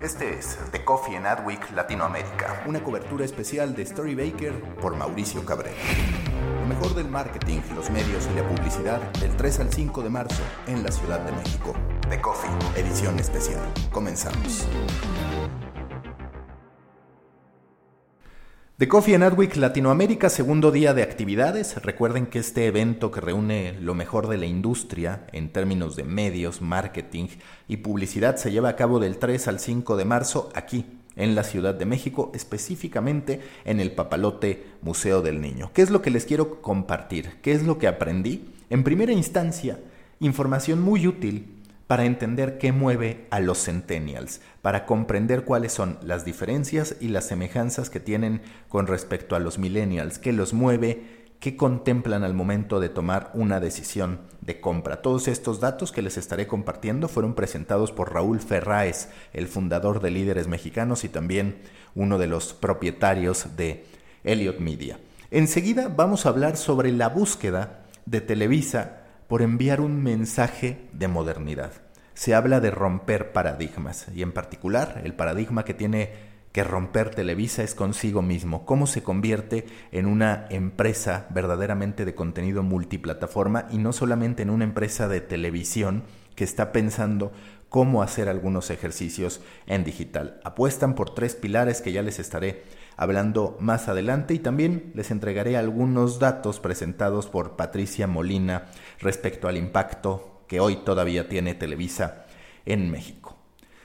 Este es The Coffee and Adweek Latinoamérica, una cobertura especial de Story Baker por Mauricio Cabrera. Lo mejor del marketing, los medios y la publicidad del 3 al 5 de marzo en la Ciudad de México. The Coffee, edición especial. Comenzamos. The Coffee and Adweek Latinoamérica, segundo día de actividades. Recuerden que este evento que reúne lo mejor de la industria en términos de medios, marketing y publicidad se lleva a cabo del 3 al 5 de marzo aquí, en la Ciudad de México, específicamente en el Papalote Museo del Niño. ¿Qué es lo que les quiero compartir? ¿Qué es lo que aprendí? En primera instancia, información muy útil para entender qué mueve a los centennials, para comprender cuáles son las diferencias y las semejanzas que tienen con respecto a los millennials, qué los mueve, qué contemplan al momento de tomar una decisión de compra. Todos estos datos que les estaré compartiendo fueron presentados por Raúl Ferráez, el fundador de Líderes Mexicanos y también uno de los propietarios de Elliot Media. Enseguida vamos a hablar sobre la búsqueda de Televisa por enviar un mensaje de modernidad. Se habla de romper paradigmas y en particular el paradigma que tiene que romper Televisa es consigo mismo, cómo se convierte en una empresa verdaderamente de contenido multiplataforma y no solamente en una empresa de televisión que está pensando cómo hacer algunos ejercicios en digital. Apuestan por tres pilares que ya les estaré hablando más adelante y también les entregaré algunos datos presentados por Patricia Molina respecto al impacto que hoy todavía tiene Televisa en México.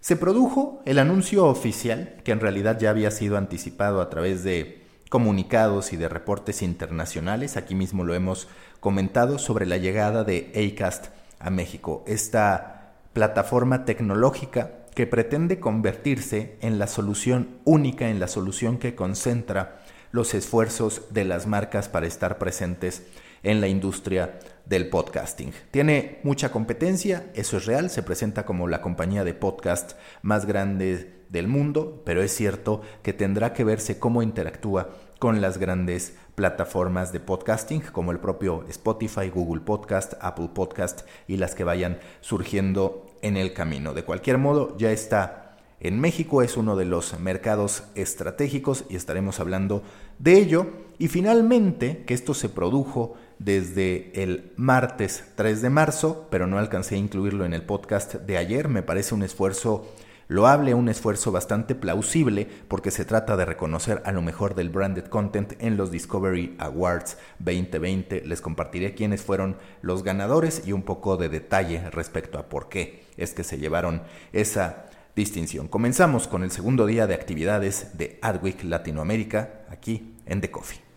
Se produjo el anuncio oficial, que en realidad ya había sido anticipado a través de comunicados y de reportes internacionales, aquí mismo lo hemos comentado, sobre la llegada de ACAST a México, esta plataforma tecnológica que pretende convertirse en la solución única, en la solución que concentra los esfuerzos de las marcas para estar presentes en la industria del podcasting. Tiene mucha competencia, eso es real, se presenta como la compañía de podcast más grande del mundo, pero es cierto que tendrá que verse cómo interactúa con las grandes plataformas de podcasting como el propio Spotify, Google Podcast, Apple Podcast y las que vayan surgiendo en el camino. De cualquier modo, ya está en México, es uno de los mercados estratégicos y estaremos hablando de ello. Y finalmente, que esto se produjo desde el martes 3 de marzo, pero no alcancé a incluirlo en el podcast de ayer, me parece un esfuerzo loable, un esfuerzo bastante plausible porque se trata de reconocer a lo mejor del branded content en los Discovery Awards 2020. Les compartiré quiénes fueron los ganadores y un poco de detalle respecto a por qué es que se llevaron esa distinción. Comenzamos con el segundo día de actividades de Adweek Latinoamérica aquí en The Coffee.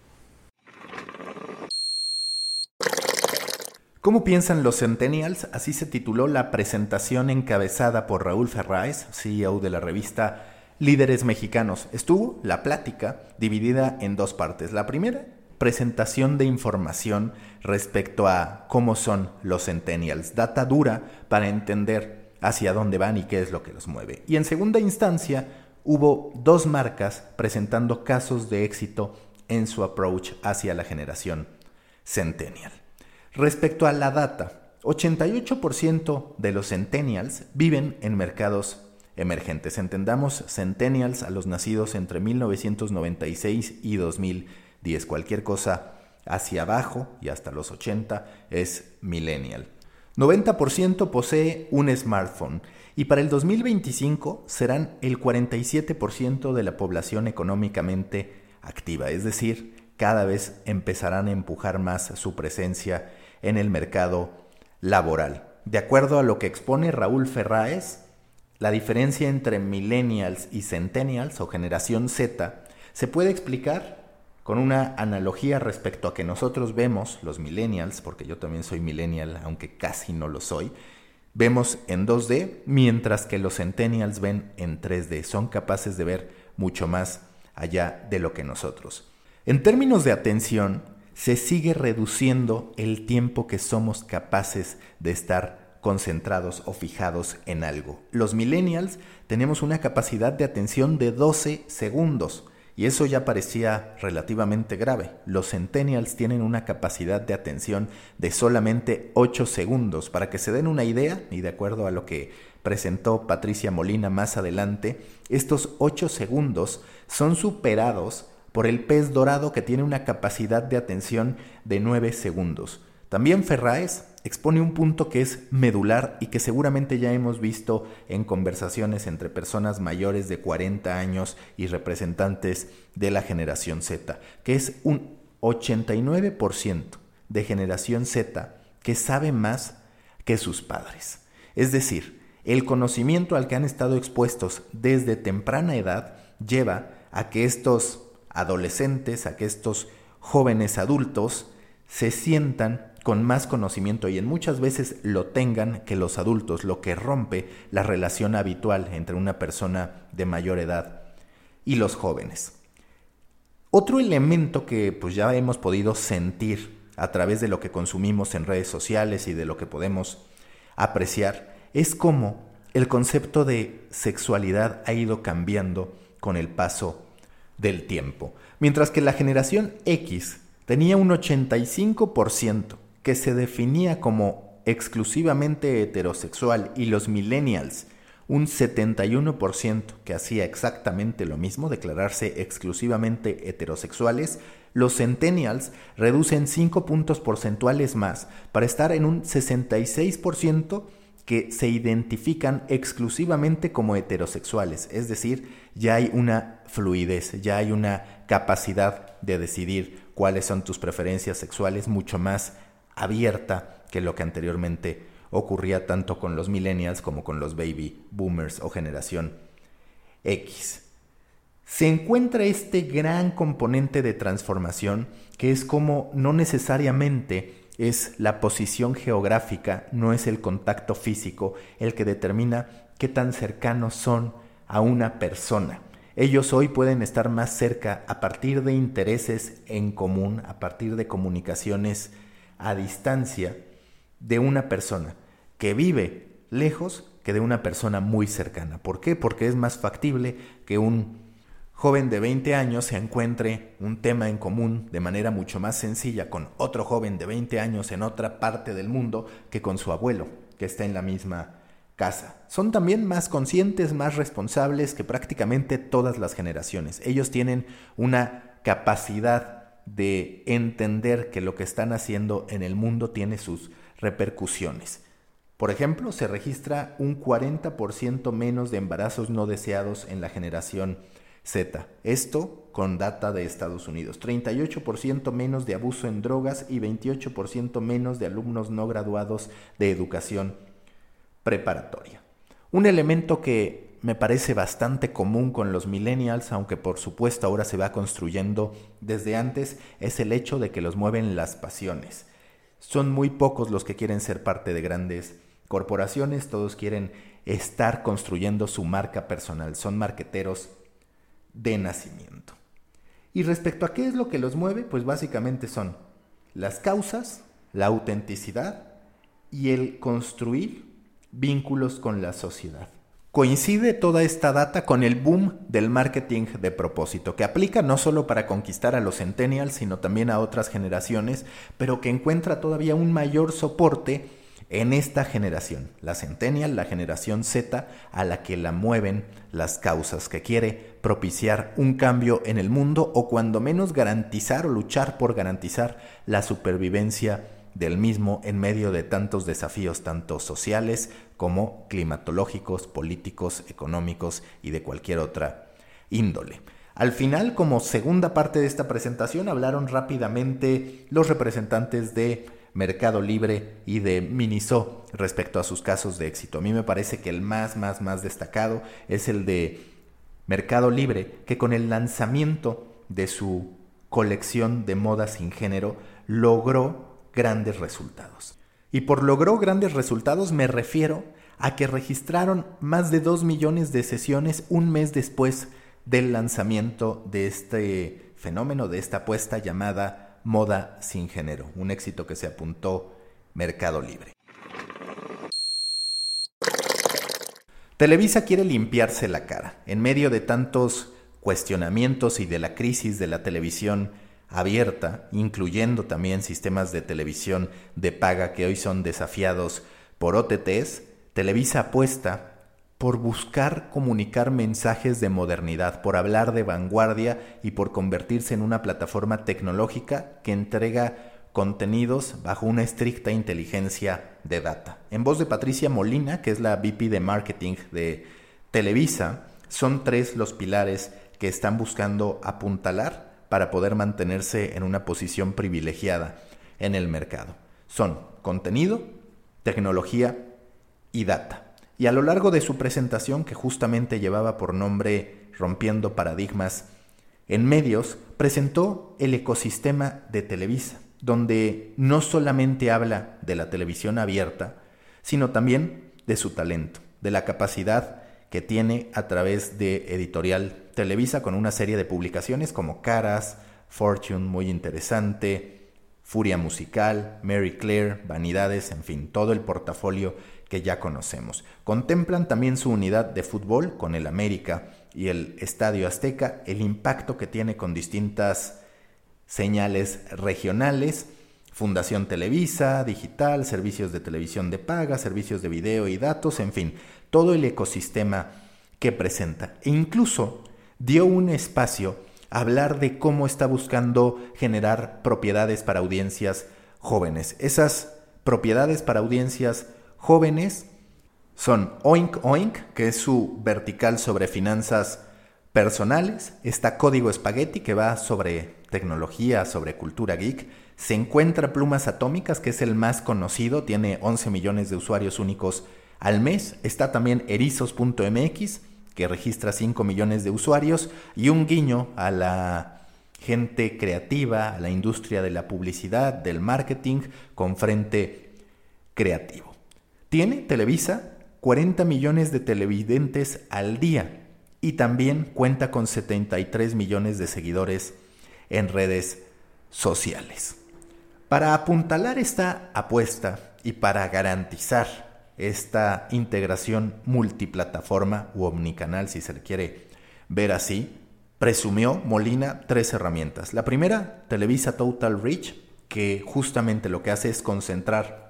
¿Cómo piensan los Centennials? Así se tituló la presentación encabezada por Raúl Ferráez, CEO de la revista Líderes Mexicanos. Estuvo la plática dividida en dos partes. La primera, presentación de información respecto a cómo son los Centennials, data dura para entender hacia dónde van y qué es lo que los mueve. Y en segunda instancia, hubo dos marcas presentando casos de éxito en su approach hacia la generación Centennial. Respecto a la data, 88% de los centennials viven en mercados emergentes. Entendamos centennials a los nacidos entre 1996 y 2010. Cualquier cosa hacia abajo y hasta los 80 es millennial. 90% posee un smartphone y para el 2025 serán el 47% de la población económicamente activa, es decir, cada vez empezarán a empujar más su presencia en el mercado laboral. De acuerdo a lo que expone Raúl Ferráez, la diferencia entre millennials y centennials o generación Z se puede explicar con una analogía respecto a que nosotros vemos, los millennials, porque yo también soy millennial, aunque casi no lo soy, vemos en 2D, mientras que los centennials ven en 3D, son capaces de ver mucho más allá de lo que nosotros. En términos de atención, se sigue reduciendo el tiempo que somos capaces de estar concentrados o fijados en algo. Los millennials tenemos una capacidad de atención de 12 segundos y eso ya parecía relativamente grave. Los centennials tienen una capacidad de atención de solamente 8 segundos. Para que se den una idea, y de acuerdo a lo que presentó Patricia Molina más adelante, estos 8 segundos son superados por el pez dorado que tiene una capacidad de atención de 9 segundos. También Ferraes expone un punto que es medular y que seguramente ya hemos visto en conversaciones entre personas mayores de 40 años y representantes de la generación Z, que es un 89% de generación Z que sabe más que sus padres. Es decir, el conocimiento al que han estado expuestos desde temprana edad lleva a que estos adolescentes, a que estos jóvenes adultos se sientan con más conocimiento y en muchas veces lo tengan que los adultos, lo que rompe la relación habitual entre una persona de mayor edad y los jóvenes. Otro elemento que pues ya hemos podido sentir a través de lo que consumimos en redes sociales y de lo que podemos apreciar es cómo el concepto de sexualidad ha ido cambiando con el paso del tiempo. Mientras que la generación X tenía un 85% que se definía como exclusivamente heterosexual y los millennials un 71% que hacía exactamente lo mismo, declararse exclusivamente heterosexuales, los centennials reducen 5 puntos porcentuales más para estar en un 66% que se identifican exclusivamente como heterosexuales, es decir, ya hay una fluidez, ya hay una capacidad de decidir cuáles son tus preferencias sexuales mucho más abierta que lo que anteriormente ocurría tanto con los millennials como con los baby boomers o generación X. Se encuentra este gran componente de transformación que es como no necesariamente es la posición geográfica, no es el contacto físico el que determina qué tan cercanos son a una persona. Ellos hoy pueden estar más cerca a partir de intereses en común, a partir de comunicaciones a distancia de una persona que vive lejos que de una persona muy cercana. ¿Por qué? Porque es más factible que un joven de 20 años se encuentre un tema en común de manera mucho más sencilla con otro joven de 20 años en otra parte del mundo que con su abuelo, que está en la misma casa. Son también más conscientes, más responsables que prácticamente todas las generaciones. Ellos tienen una capacidad de entender que lo que están haciendo en el mundo tiene sus repercusiones. Por ejemplo, se registra un 40% menos de embarazos no deseados en la generación Z. Esto con data de Estados Unidos. 38% menos de abuso en drogas y 28% menos de alumnos no graduados de educación preparatoria. Un elemento que me parece bastante común con los millennials, aunque por supuesto ahora se va construyendo desde antes, es el hecho de que los mueven las pasiones. Son muy pocos los que quieren ser parte de grandes corporaciones, todos quieren estar construyendo su marca personal, son marqueteros de nacimiento. Y respecto a qué es lo que los mueve, pues básicamente son las causas, la autenticidad y el construir vínculos con la sociedad. Coincide toda esta data con el boom del marketing de propósito, que aplica no solo para conquistar a los centennials, sino también a otras generaciones, pero que encuentra todavía un mayor soporte en esta generación, la centennial, la generación Z, a la que la mueven las causas, que quiere propiciar un cambio en el mundo o cuando menos garantizar o luchar por garantizar la supervivencia del mismo en medio de tantos desafíos, tanto sociales como climatológicos, políticos, económicos y de cualquier otra índole. Al final, como segunda parte de esta presentación, hablaron rápidamente los representantes de Mercado Libre y de Miniso respecto a sus casos de éxito. A mí me parece que el más, más, más destacado es el de Mercado Libre, que con el lanzamiento de su colección de moda sin género logró grandes resultados. Y por logró grandes resultados me refiero a que registraron más de 2 millones de sesiones un mes después del lanzamiento de este fenómeno, de esta apuesta llamada moda sin género, un éxito que se apuntó Mercado Libre. Televisa quiere limpiarse la cara en medio de tantos cuestionamientos y de la crisis de la televisión abierta, incluyendo también sistemas de televisión de paga que hoy son desafiados por OTTs, Televisa apuesta por buscar comunicar mensajes de modernidad, por hablar de vanguardia y por convertirse en una plataforma tecnológica que entrega contenidos bajo una estricta inteligencia de data. En voz de Patricia Molina, que es la VP de Marketing de Televisa, son tres los pilares que están buscando apuntalar para poder mantenerse en una posición privilegiada en el mercado. Son contenido, tecnología y data. Y a lo largo de su presentación, que justamente llevaba por nombre Rompiendo Paradigmas en medios, presentó el ecosistema de Televisa donde no solamente habla de la televisión abierta, sino también de su talento, de la capacidad que tiene a través de Editorial Televisa con una serie de publicaciones como Caras, Fortune, muy interesante, Furia Musical, Mary Claire, Vanidades, en fin, todo el portafolio que ya conocemos. Contemplan también su unidad de fútbol con el América y el Estadio Azteca, el impacto que tiene con distintas señales regionales, Fundación Televisa, digital, servicios de televisión de paga, servicios de video y datos, en fin, todo el ecosistema que presenta. E incluso dio un espacio a hablar de cómo está buscando generar propiedades para audiencias jóvenes. Esas propiedades para audiencias jóvenes son Oink Oink, que es su vertical sobre finanzas personales, está Código Spaghetti, que va sobre tecnología, sobre cultura geek. Se encuentra Plumas Atómicas, que es el más conocido, tiene 11 millones de usuarios únicos al mes. Está también erizos.mx, que registra 5 millones de usuarios. Y un guiño a la gente creativa, a la industria de la publicidad, del marketing, con frente creativo. Tiene Televisa 40 millones de televidentes al día y también cuenta con 73 millones de seguidores en redes sociales. Para apuntalar esta apuesta y para garantizar esta integración multiplataforma u omnicanal, si se le quiere ver así, presumió Molina tres herramientas. La primera, Televisa Total Reach, que justamente lo que hace es concentrar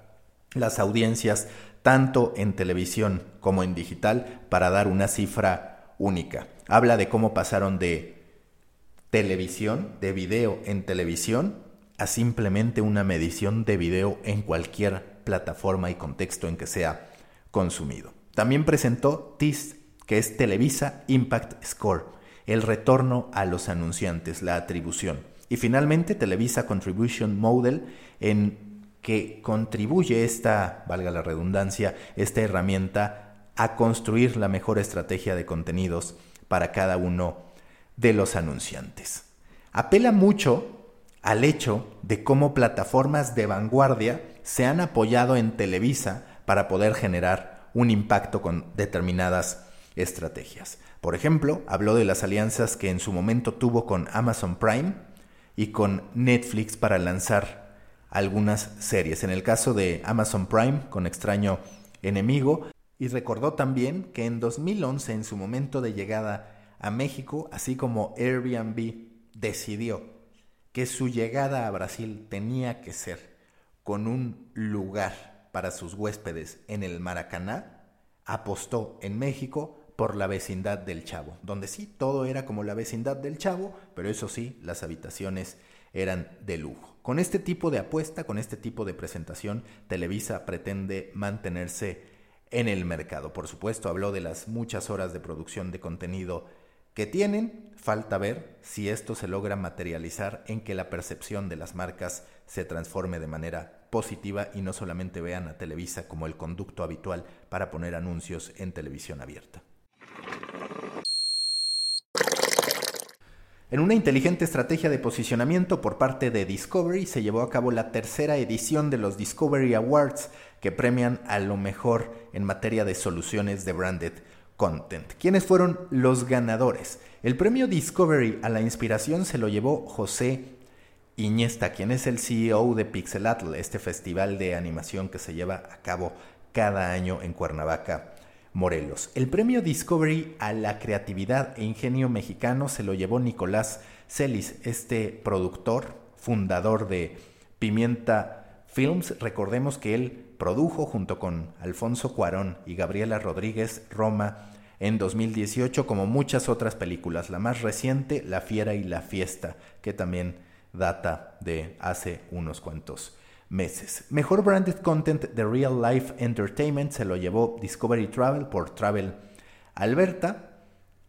las audiencias tanto en televisión como en digital para dar una cifra única. Habla de cómo pasaron de televisión, de video en televisión, a simplemente una medición de video en cualquier plataforma y contexto en que sea consumido. También presentó TIS, que es Televisa Impact Score, el retorno a los anunciantes, la atribución. Y finalmente Televisa Contribution Model, en que contribuye esta, valga la redundancia, esta herramienta a construir la mejor estrategia de contenidos para cada uno de los anunciantes. Apela mucho al hecho de cómo plataformas de vanguardia se han apoyado en Televisa para poder generar un impacto con determinadas estrategias. Por ejemplo, habló de las alianzas que en su momento tuvo con Amazon Prime y con Netflix para lanzar algunas series. En el caso de Amazon Prime, con Extraño Enemigo, y recordó también que en 2011, en su momento de llegada a México, así como Airbnb decidió que su llegada a Brasil tenía que ser con un lugar para sus huéspedes en el Maracaná, apostó en México por la vecindad del Chavo, donde sí, todo era como la vecindad del Chavo, pero eso sí, las habitaciones eran de lujo. Con este tipo de apuesta, con este tipo de presentación, Televisa pretende mantenerse en el mercado. Por supuesto, habló de las muchas horas de producción de contenido que tienen, falta ver si esto se logra materializar en que la percepción de las marcas se transforme de manera positiva y no solamente vean a Televisa como el conducto habitual para poner anuncios en televisión abierta. En una inteligente estrategia de posicionamiento por parte de Discovery se llevó a cabo la tercera edición de los Discovery Awards que premian a lo mejor en materia de soluciones de branded Content. ¿Quiénes fueron los ganadores? El premio Discovery a la inspiración se lo llevó José Iñesta, quien es el CEO de Pixelatl, este festival de animación que se lleva a cabo cada año en Cuernavaca, Morelos. El premio Discovery a la creatividad e ingenio mexicano se lo llevó Nicolás Celis, este productor, fundador de Pimienta Films. Recordemos que él produjo junto con Alfonso Cuarón y Gabriela Rodríguez Roma en 2018 como muchas otras películas. La más reciente, La Fiera y la Fiesta, que también data de hace unos cuantos meses. Mejor branded content de Real Life Entertainment se lo llevó Discovery Travel por Travel Alberta.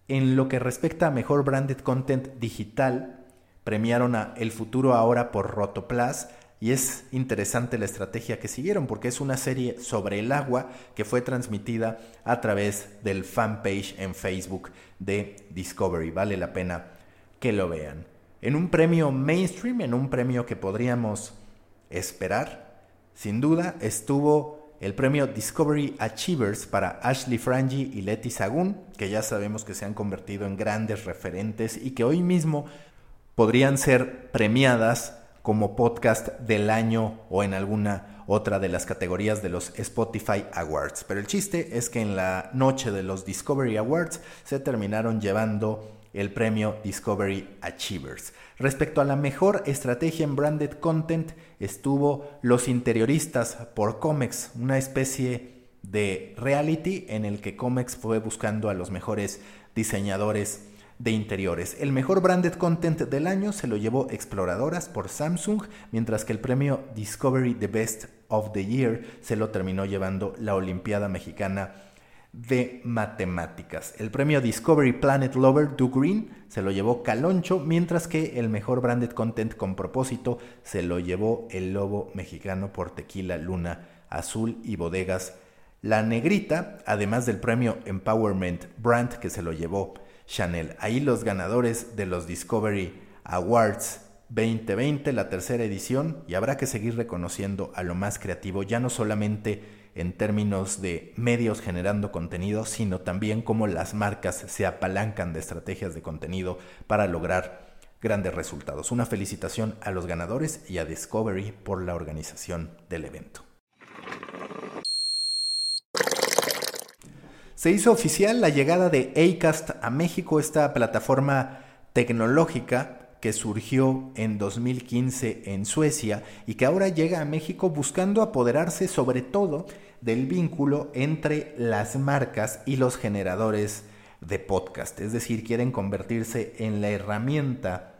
En lo que respecta a mejor branded content digital, premiaron a El Futuro Ahora por Rotoplas y es interesante la estrategia que siguieron porque es una serie sobre el agua que fue transmitida a través del fanpage en Facebook de Discovery. Vale la pena que lo vean. En un premio mainstream, en un premio que podríamos esperar, sin duda estuvo el premio Discovery Achievers para Ashley Frangi y Letty Sagun, que ya sabemos que se han convertido en grandes referentes y que hoy mismo podrían ser premiadas como podcast del año o en alguna otra de las categorías de los Spotify Awards. Pero el chiste es que en la noche de los Discovery Awards se terminaron llevando el premio Discovery Achievers. Respecto a la mejor estrategia en branded content estuvo Los Interioristas por Comex, una especie de reality en el que Comex fue buscando a los mejores diseñadores de interiores. El mejor branded content del año se lo llevó Exploradoras por Samsung, mientras que el premio Discovery The Best of the Year se lo terminó llevando la Olimpiada Mexicana de Matemáticas. El premio Discovery Planet Lover Do Green se lo llevó Caloncho, mientras que el mejor branded content con propósito se lo llevó el Lobo Mexicano por Tequila Luna Azul y Bodegas La Negrita, además del premio Empowerment Brand que se lo llevó Chanel. Ahí los ganadores de los Discovery Awards 2020, la tercera edición, y habrá que seguir reconociendo a lo más creativo, ya no solamente en términos de medios generando contenido, sino también cómo las marcas se apalancan de estrategias de contenido para lograr grandes resultados. Una felicitación a los ganadores y a Discovery por la organización del evento. Se hizo oficial la llegada de Acast a México, esta plataforma tecnológica que surgió en 2015 en Suecia y que ahora llega a México buscando apoderarse sobre todo del vínculo entre las marcas y los generadores de podcast. Es decir, quieren convertirse en la herramienta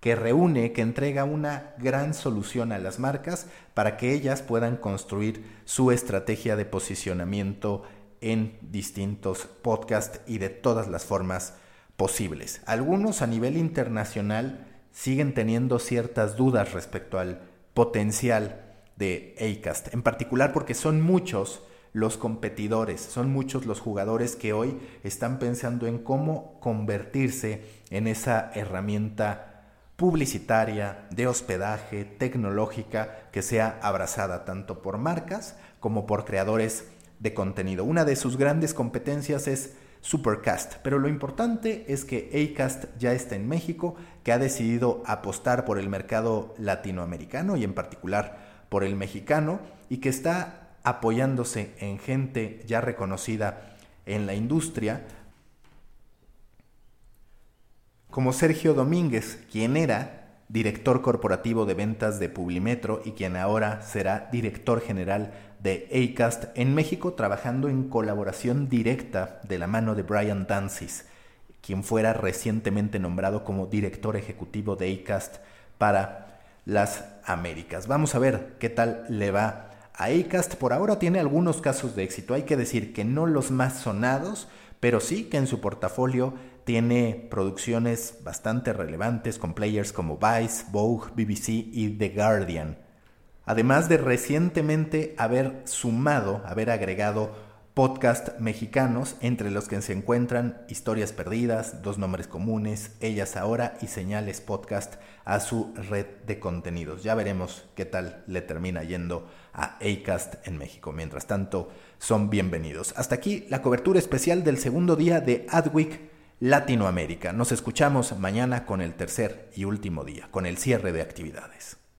que reúne, que entrega una gran solución a las marcas para que ellas puedan construir su estrategia de posicionamiento en distintos podcasts y de todas las formas posibles. Algunos a nivel internacional siguen teniendo ciertas dudas respecto al potencial de ACAST, en particular porque son muchos los competidores, son muchos los jugadores que hoy están pensando en cómo convertirse en esa herramienta publicitaria, de hospedaje, tecnológica, que sea abrazada tanto por marcas como por creadores de contenido. Una de sus grandes competencias es Supercast, pero lo importante es que Acast ya está en México, que ha decidido apostar por el mercado latinoamericano y en particular por el mexicano y que está apoyándose en gente ya reconocida en la industria, como Sergio Domínguez, quien era director corporativo de ventas de Publimetro y quien ahora será director general de ACAST en México, trabajando en colaboración directa de la mano de Brian Dancis, quien fuera recientemente nombrado como director ejecutivo de ACAST para las Américas. Vamos a ver qué tal le va a ACAST. Por ahora tiene algunos casos de éxito, hay que decir que no los más sonados, pero sí que en su portafolio tiene producciones bastante relevantes con players como Vice, Vogue, BBC y The Guardian. Además de recientemente haber sumado, haber agregado podcast mexicanos, entre los que se encuentran Historias Perdidas, Dos Nombres Comunes, Ellas Ahora y Señales Podcast a su red de contenidos. Ya veremos qué tal le termina yendo a Acast en México. Mientras tanto, son bienvenidos. Hasta aquí la cobertura especial del segundo día de Adweek Latinoamérica. Nos escuchamos mañana con el tercer y último día, con el cierre de actividades.